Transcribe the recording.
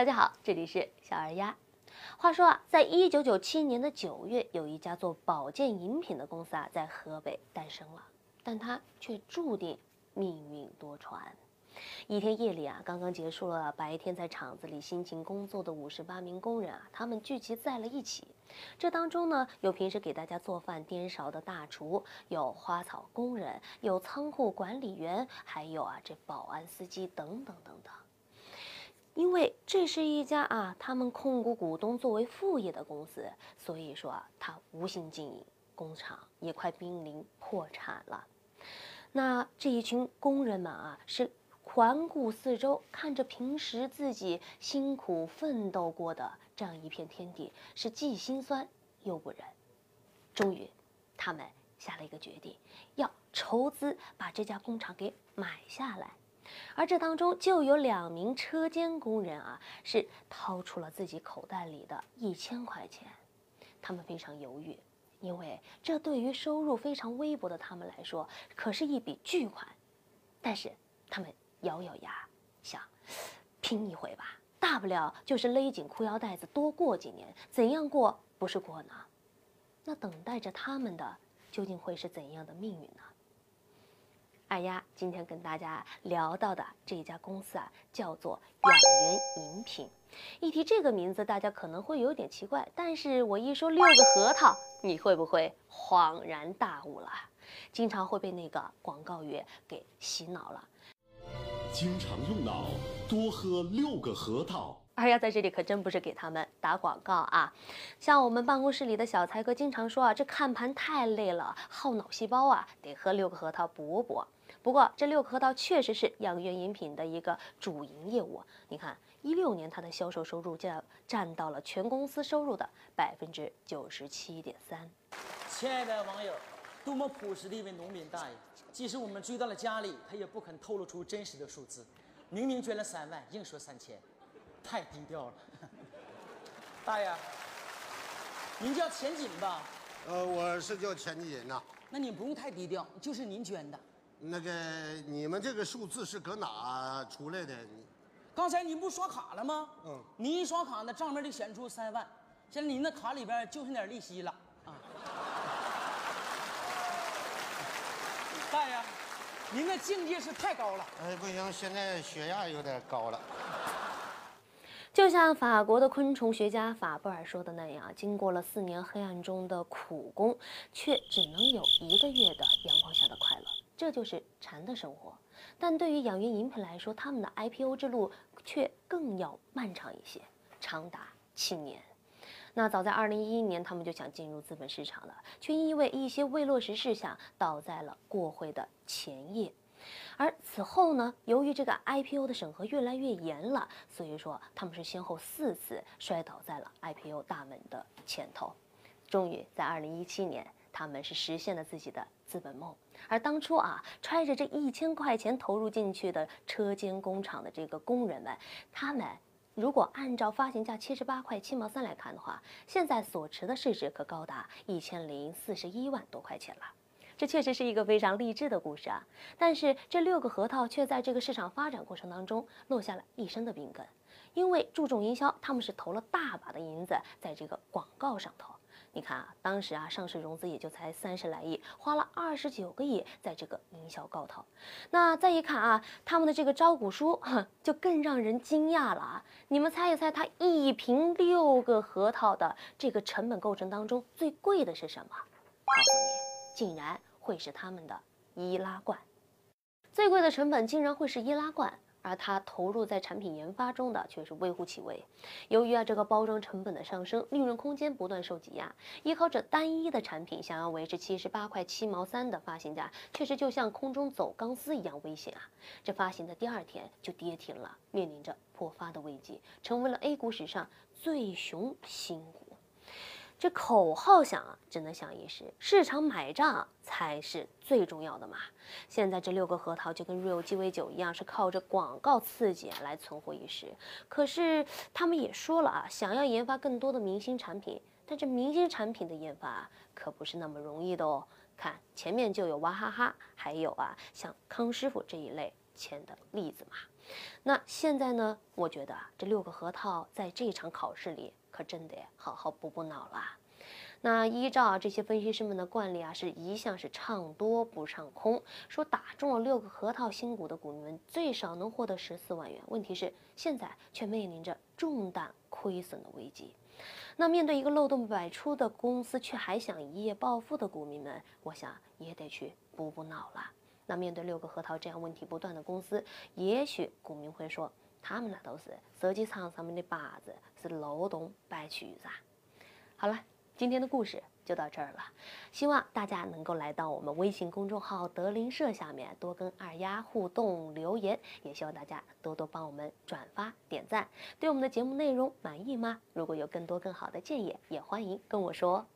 大家好，这里是小二丫。话说啊，在一九九七年的九月，有一家做保健饮品的公司啊，在河北诞生了，但它却注定命运多舛。一天夜里啊，刚刚结束了白天在厂子里辛勤工作的五十八名工人啊，他们聚集在了一起。这当中呢，有平时给大家做饭颠勺的大厨，有花草工人，有仓库管理员，还有啊这保安司机等等等等。因为这是一家啊，他们控股股东作为副业的公司，所以说啊，他无心经营工厂，也快濒临破产了。那这一群工人们啊，是。环顾四周，看着平时自己辛苦奋斗过的这样一片天地，是既心酸又不忍。终于，他们下了一个决定，要筹资把这家工厂给买下来。而这当中就有两名车间工人啊，是掏出了自己口袋里的一千块钱。他们非常犹豫，因为这对于收入非常微薄的他们来说，可是一笔巨款。但是他们。咬咬牙，想拼一回吧，大不了就是勒紧裤腰带子，多过几年，怎样过不是过呢？那等待着他们的究竟会是怎样的命运呢？二丫今天跟大家聊到的这家公司啊，叫做养元饮品。一提这个名字，大家可能会有点奇怪，但是我一说六个核桃，你会不会恍然大悟了？经常会被那个广告语给洗脑了。经常用脑，多喝六个核桃。二丫在这里可真不是给他们打广告啊！像我们办公室里的小才哥经常说啊，这看盘太累了，耗脑细胞啊，得喝六个核桃补补。不过这六个核桃确实是养元饮品的一个主营业务。你看，一六年它的销售收入占占到了全公司收入的百分之九十七点三。亲爱的网友，多么朴实的一位农民大爷。即使我们追到了家里，他也不肯透露出真实的数字。明明捐了三万，硬说三千，太低调了。大爷，您叫钱锦吧？呃，我是叫钱锦呐。那你不用太低调，就是您捐的。那个，你们这个数字是搁哪出来的？刚才您不刷卡了吗？嗯。您一刷卡，那账面就显出三万。现在您那卡里边就剩点利息了啊。大爷，您的境界是太高了。哎，不行，现在血压有点高了。就像法国的昆虫学家法布尔说的那样，经过了四年黑暗中的苦工，却只能有一个月的阳光下的快乐，这就是禅的生活。但对于养元饮品来说，他们的 IPO 之路却更要漫长一些，长达七年。那早在二零一一年，他们就想进入资本市场了，却因为一些未落实事项倒在了过会的前夜。而此后呢，由于这个 IPO 的审核越来越严了，所以说他们是先后四次摔倒在了 IPO 大门的前头。终于在二零一七年，他们是实现了自己的资本梦。而当初啊，揣着这一千块钱投入进去的车间工厂的这个工人们，他们。如果按照发行价七十八块七毛三来看的话，现在所持的市值可高达一千零四十一万多块钱了。这确实是一个非常励志的故事啊！但是这六个核桃却在这个市场发展过程当中落下了一身的病根，因为注重营销，他们是投了大把的银子在这个广告上头。你看啊，当时啊，上市融资也就才三十来亿，花了二十九个亿在这个营销高头。那再一看啊，他们的这个招股书，哼就更让人惊讶了啊！你们猜一猜，它一瓶六个核桃的这个成本构成当中最贵的是什么？告诉你，竟然会是他们的易拉罐。最贵的成本竟然会是易拉罐。而它投入在产品研发中的却是微乎其微。由于啊这个包装成本的上升，利润空间不断受挤压，依靠着单一的产品想要维持七十八块七毛三的发行价，确实就像空中走钢丝一样危险啊！这发行的第二天就跌停了，面临着破发的危机，成为了 A 股史上最熊新股。这口号响啊，只能响一时，市场买账才是最重要的嘛。现在这六个核桃就跟 real 鸡尾酒一样，是靠着广告刺激来存活一时。可是他们也说了啊，想要研发更多的明星产品，但这明星产品的研发可不是那么容易的哦。看前面就有娃哈哈，还有啊像康师傅这一类签的例子嘛。那现在呢？我觉得啊，这六个核桃在这场考试里可真得好好补补脑了。那依照这些分析师们的惯例啊，是一向是唱多不唱空，说打中了六个核桃新股的股民们最少能获得十四万元。问题是现在却面临着重大亏损的危机。那面对一个漏洞百出的公司，却还想一夜暴富的股民们，我想也得去补补脑了。那面对六个核桃这样问题不断的公司，也许股民会说，他们那都是射击场上面的靶子，是漏洞百出噻。好了。今天的故事就到这儿了，希望大家能够来到我们微信公众号德林社下面多跟二丫互动留言，也希望大家多多帮我们转发点赞。对我们的节目内容满意吗？如果有更多更好的建议，也欢迎跟我说。